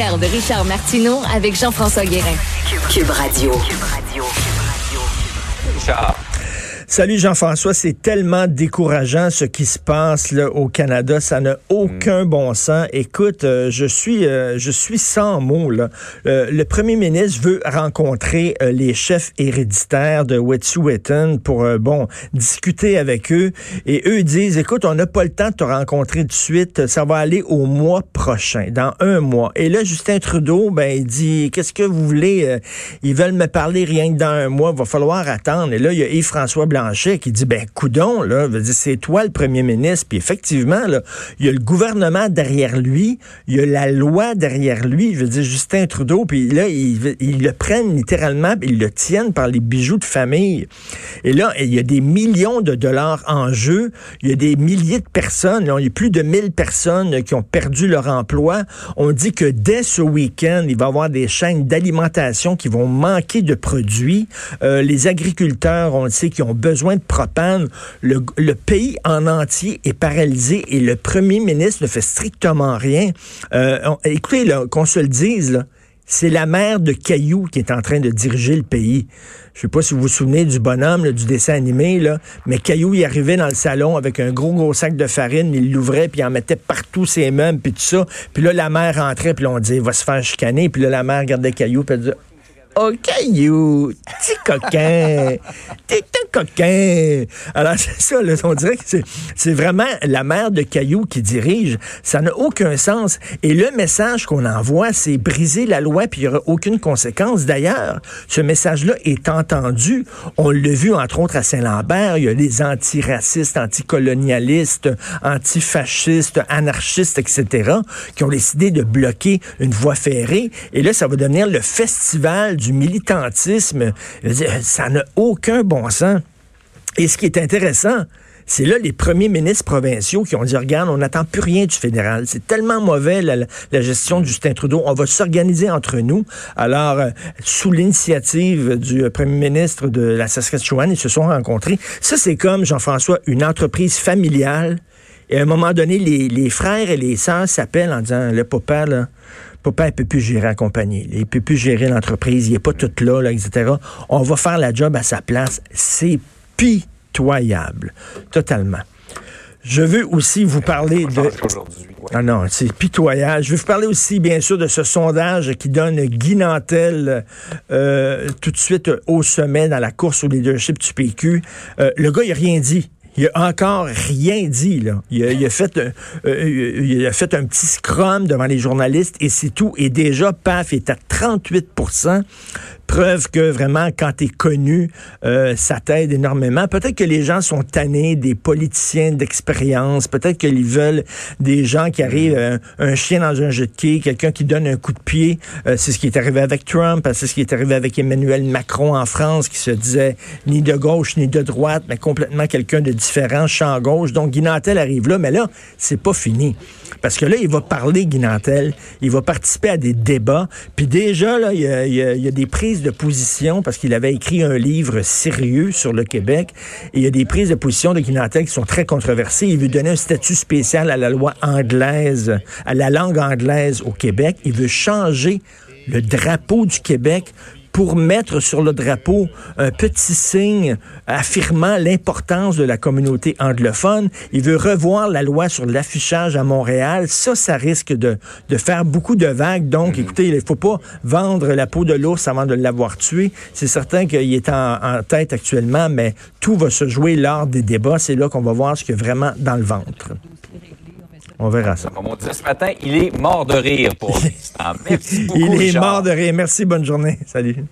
De Richard Martineau avec Jean-François Guérin. Cube Radio. Richard. Salut Jean-François, c'est tellement décourageant ce qui se passe là, au Canada, ça n'a aucun bon sens. Écoute, euh, je suis euh, je suis sans mots là. Euh, le premier ministre veut rencontrer les chefs héréditaires de Wet'suwet'en pour bon discuter avec eux et eux disent écoute, on n'a pas le temps de te rencontrer de suite, ça va aller au mois prochain, dans un mois. Et là Justin Trudeau ben il dit qu'est-ce que vous voulez? Ils veulent me parler rien que dans un mois, va falloir attendre. Et là il y a Yves-François Blanc qui dit ben coudon là, c'est toi le premier ministre. Puis effectivement là, il y a le gouvernement derrière lui, il y a la loi derrière lui. Je veux dire Justin Trudeau. Puis là ils, le prennent littéralement, ils le tiennent par les bijoux de famille. Et là il y a des millions de dollars en jeu. Il y a des milliers de personnes. il y a plus de 1000 personnes qui ont perdu leur emploi. On dit que dès ce week-end, il va y avoir des chaînes d'alimentation qui vont manquer de produits. Euh, les agriculteurs, on le sait, qui ont besoin besoin de propane. Le, pays en entier est paralysé et le premier ministre ne fait strictement rien. Euh, écoutez, qu'on se le dise, c'est la mère de Caillou qui est en train de diriger le pays. Je sais pas si vous vous souvenez du bonhomme, du dessin animé, là, mais Caillou, il arrivait dans le salon avec un gros, gros sac de farine, il l'ouvrait, puis il en mettait partout ses meubles, puis tout ça. Puis là, la mère rentrait, puis on disait, va se faire chicaner. Puis là, la mère regardait Caillou, puis elle disait, Oh, caillou, petit coquin, t'es un coquin. Alors, c'est ça, là, on dirait que c'est vraiment la mère de Caillou qui dirige. Ça n'a aucun sens. Et le message qu'on envoie, c'est briser la loi, puis il n'y aura aucune conséquence. D'ailleurs, ce message-là est entendu. On l'a vu, entre autres, à Saint-Lambert. Il y a les antiracistes, anticolonialistes, antifascistes, anarchistes, etc., qui ont décidé de bloquer une voie ferrée. Et là, ça va devenir le festival du militantisme. Ça n'a aucun bon sens. Et ce qui est intéressant, c'est là les premiers ministres provinciaux qui ont dit, regarde, on n'attend plus rien du fédéral. C'est tellement mauvais la, gestion de Justin Trudeau. On va s'organiser entre nous. Alors, euh, sous l'initiative du euh, premier ministre de la Saskatchewan, ils se sont rencontrés. Ça, c'est comme, Jean-François, une entreprise familiale. Et à un moment donné, les, frères et les sœurs s'appellent en disant, le papa, là, Papa, il peut plus gérer la compagnie. Il peut plus gérer l'entreprise. Il est pas tout là, là, etc. On va faire la job à sa place. C'est pitoyable. Totalement. Je veux aussi vous parler de... Ah non, c'est pitoyable. Je veux vous parler aussi, bien sûr, de ce sondage qui donne Guy Nantel euh, tout de suite au sommet dans la course au leadership du PQ. Euh, le gars, il n'a rien dit. Il a encore rien dit. Là. Il, a, fait, euh, il a fait un petit scrum devant les journalistes et c'est tout. Et déjà, paf, il est à 38 Preuve que vraiment, quand tu es connu, euh, ça t'aide énormément. Peut-être que les gens sont tannés des politiciens d'expérience. Peut-être qu'ils veulent des gens qui arrivent, euh, un chien dans un jeu de quai, quelqu'un qui donne un coup de pied. Euh, c'est ce qui est arrivé avec Trump, c'est ce qui est arrivé avec Emmanuel Macron en France, qui se disait ni de gauche ni de droite, mais complètement quelqu'un de différent, champ gauche. Donc, Guinantel arrive là, mais là, c'est pas fini. Parce que là, il va parler, Guinantel, il va participer à des débats, puis déjà, là, il y a, il a des prises de position parce qu'il avait écrit un livre sérieux sur le Québec et il y a des prises de position de Guinantel qui sont très controversées. Il veut donner un statut spécial à la loi anglaise, à la langue anglaise au Québec. Il veut changer le drapeau du Québec pour mettre sur le drapeau un petit signe affirmant l'importance de la communauté anglophone. Il veut revoir la loi sur l'affichage à Montréal. Ça, ça risque de, de faire beaucoup de vagues. Donc, mhm. écoutez, il ne faut pas vendre la peau de l'ours avant de l'avoir tué. C'est certain qu'il est en, en, tête actuellement, mais tout va se jouer lors des débats. C'est là qu'on va voir ce qu'il y a vraiment dans le ventre. On verra ça. Comme on disait ce matin, il est mort de rire pour l'instant. Merci beaucoup. il est mort de rire. Merci, bonne journée. Salut.